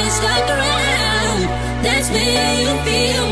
been stuck around. That's where you feel.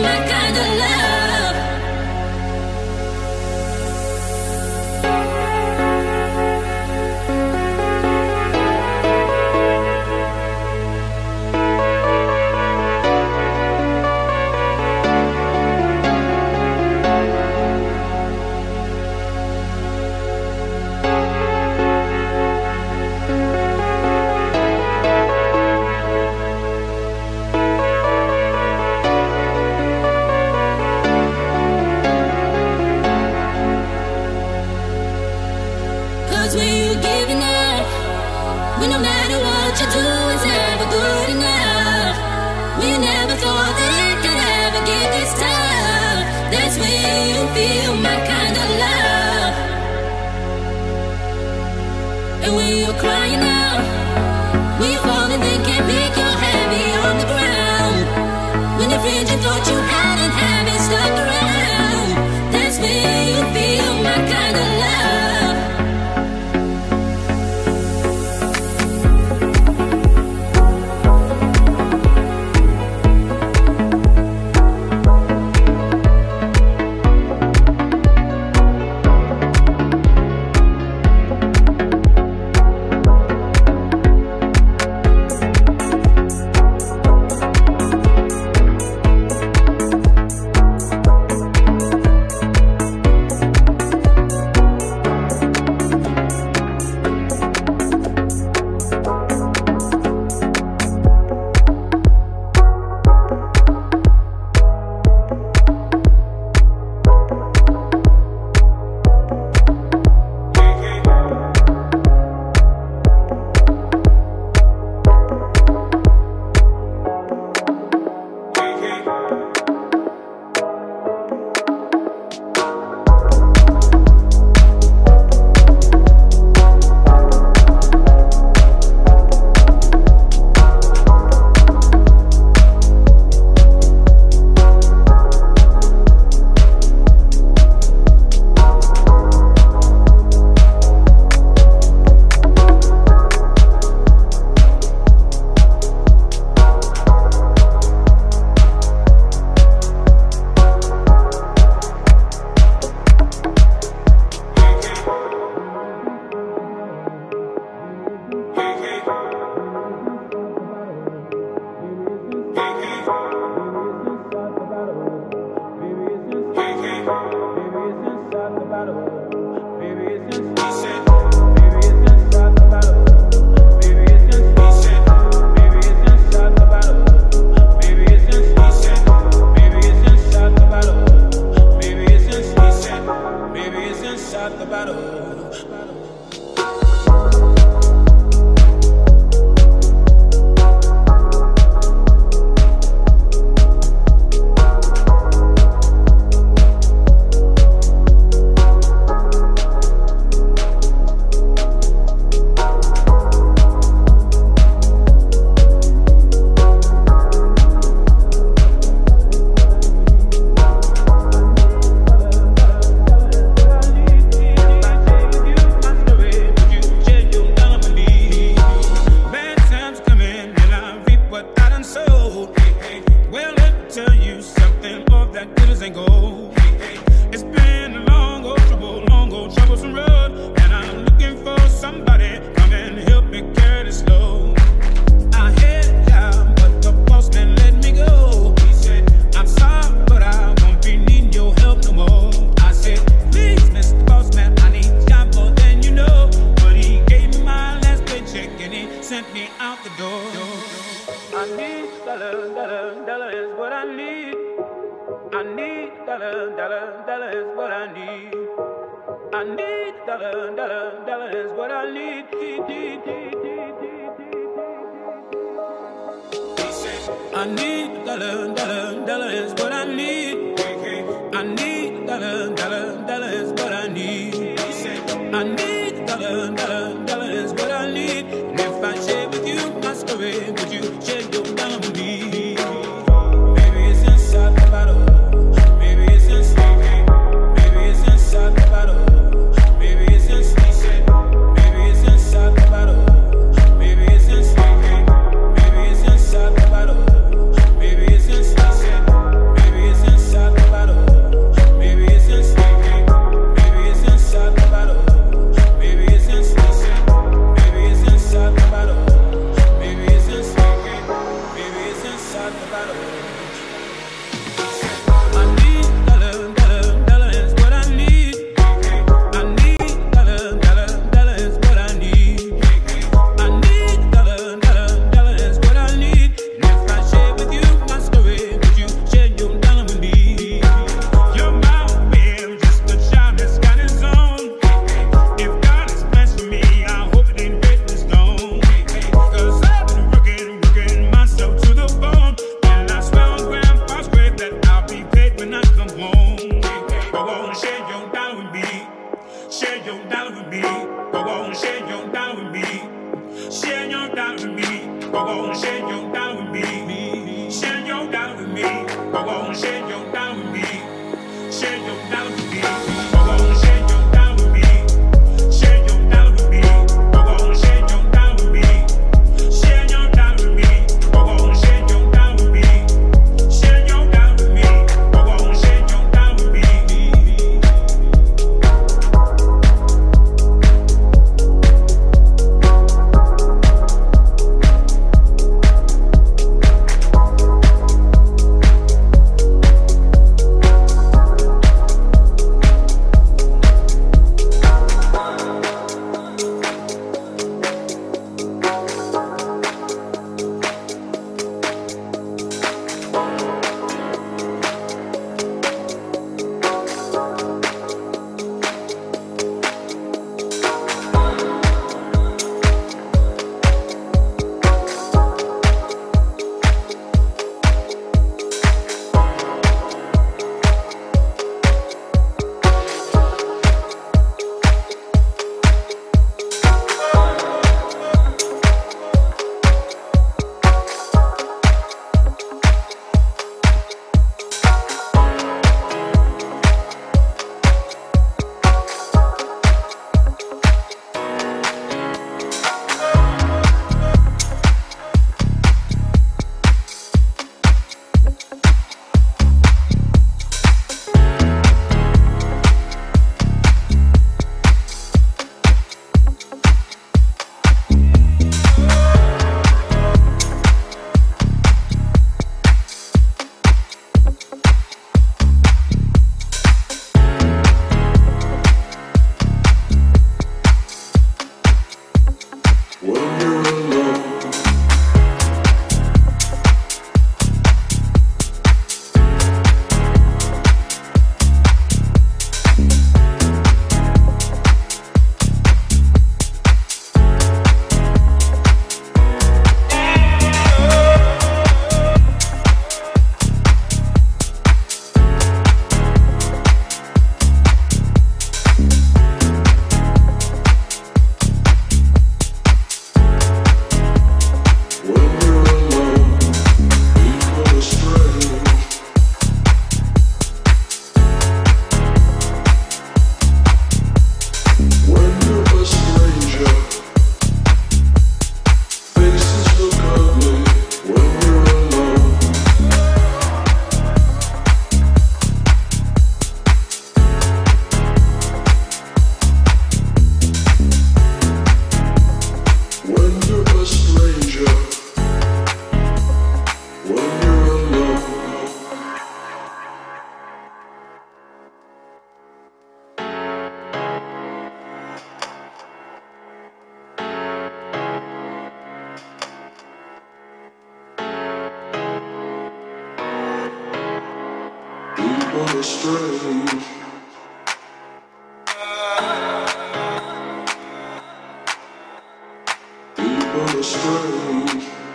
you.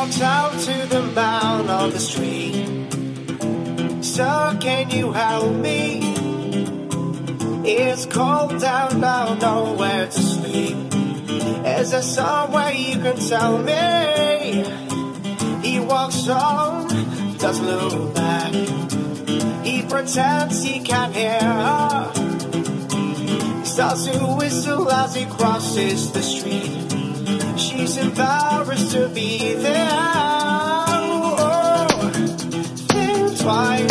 out to the mound on the street. Sir, can you help me? It's cold out now, nowhere to sleep. Is there some way you can tell me? He walks on, doesn't look back. He pretends he can't hear her. He starts to whistle as he crosses the street was embarrassed to be there. Oh, think twice.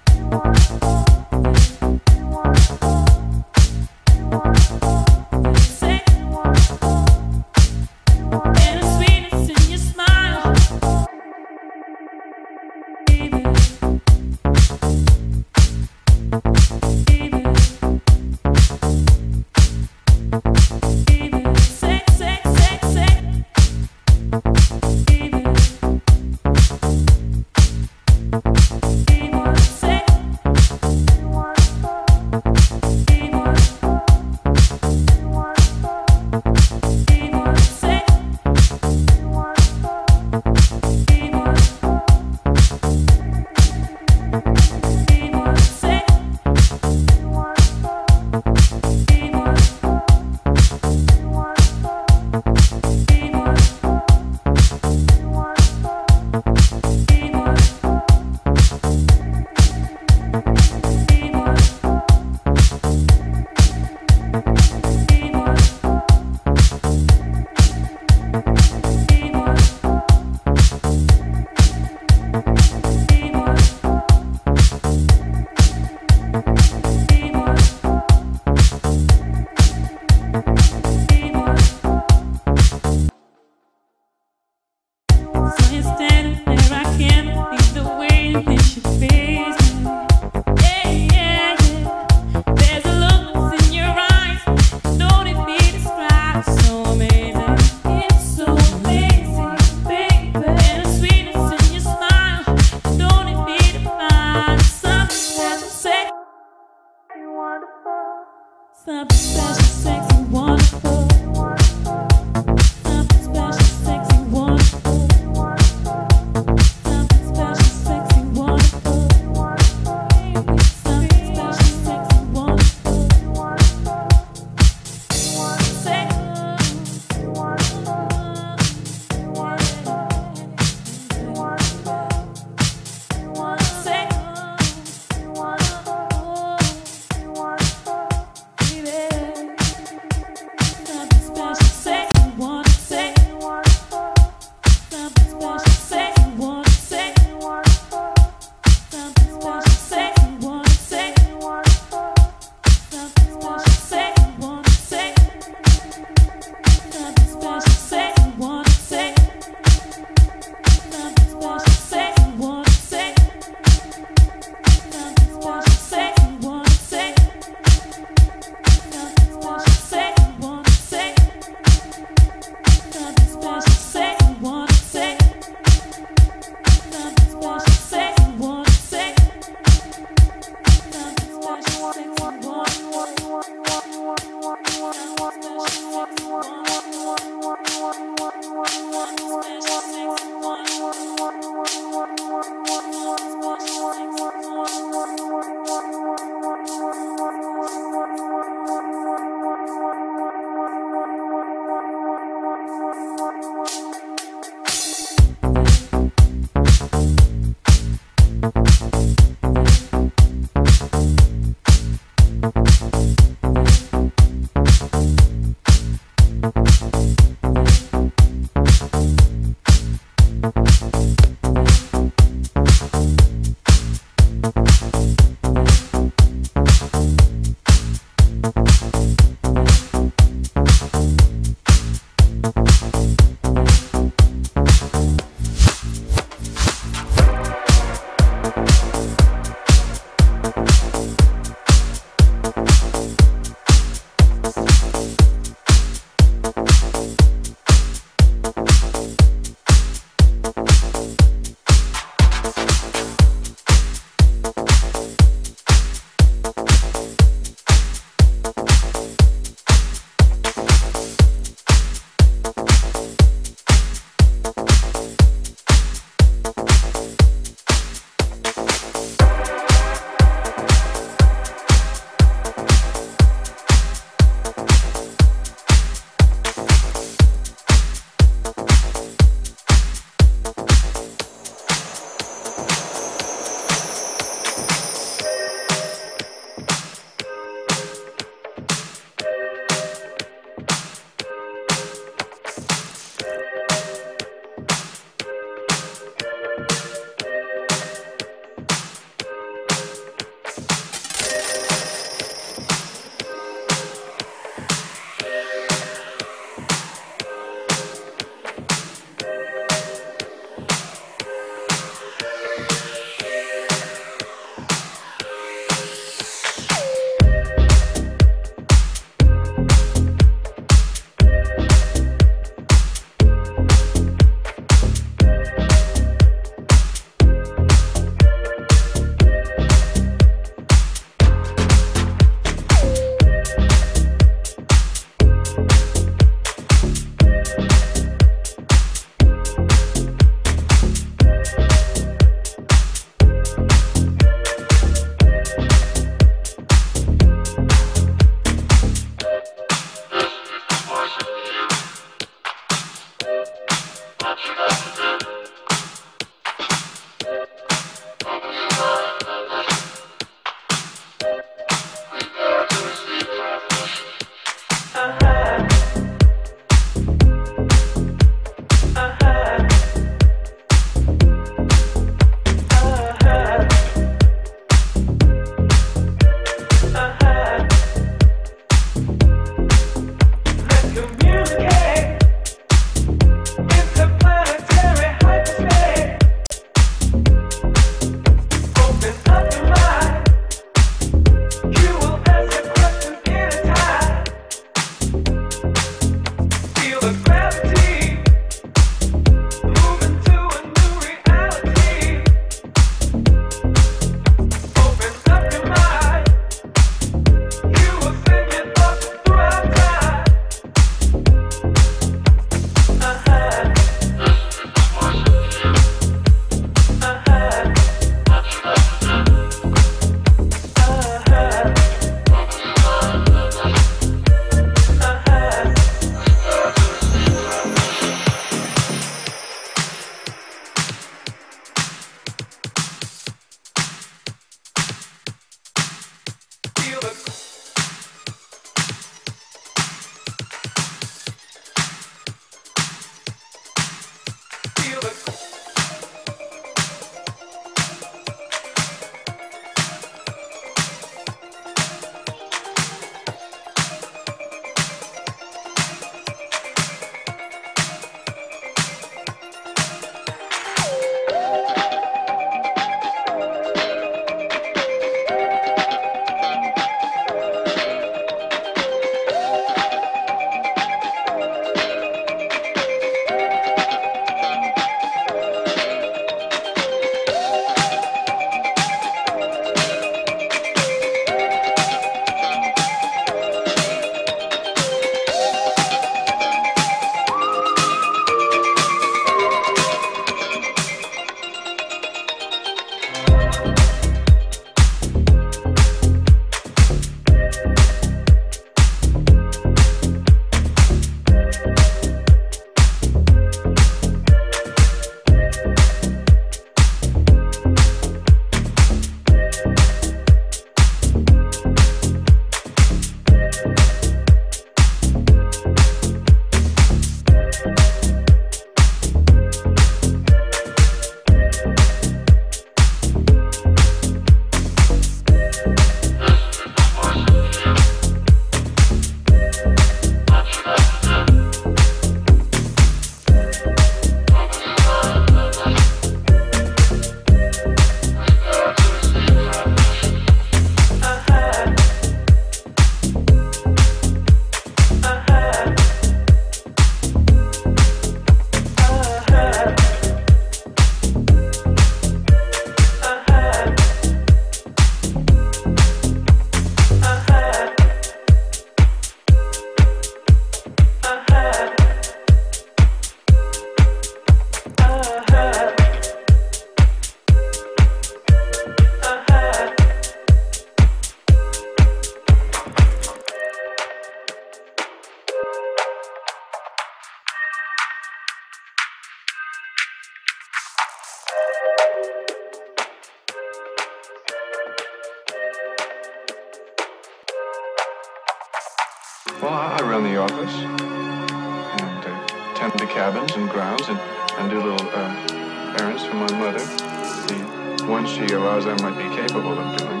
once she realized I might be capable of doing.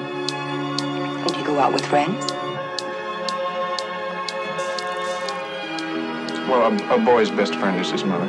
Did you go out with friends? Well, a, a boy's best friend is his mother.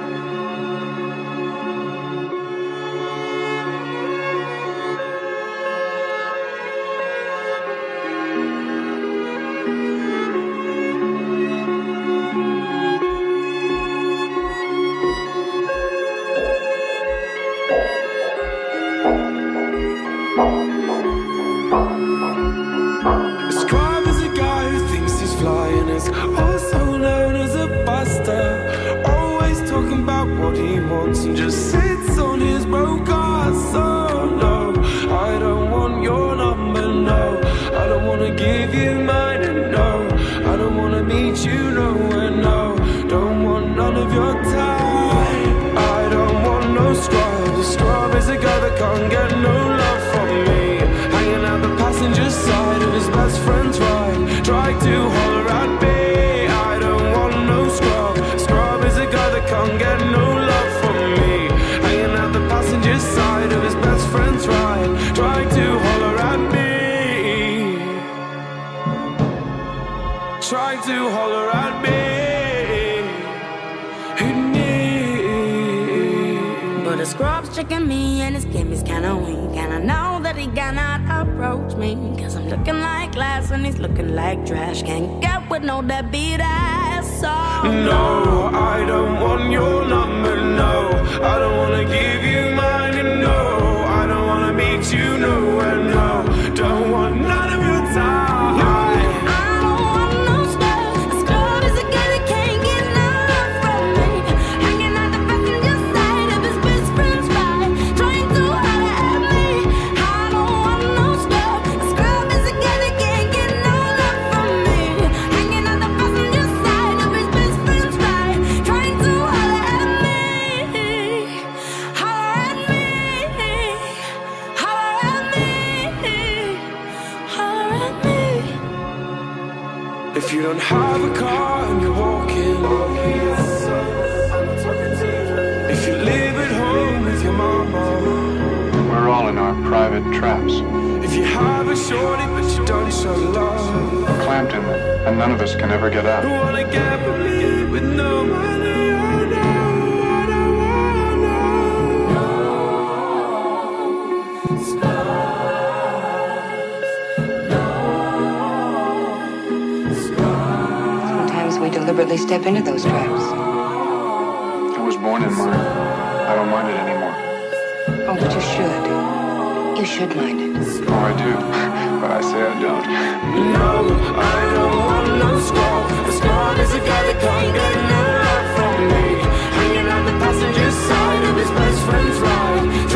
of us can ever get out. Sometimes we deliberately step into those traps. I was born in mine. I don't mind it anymore. Oh, but you should. You should mind it. No, I do, but I say I don't. No, I don't want no score. The score is a guy that can't get enough from me. Hanging on the passenger side of his best friend's ride.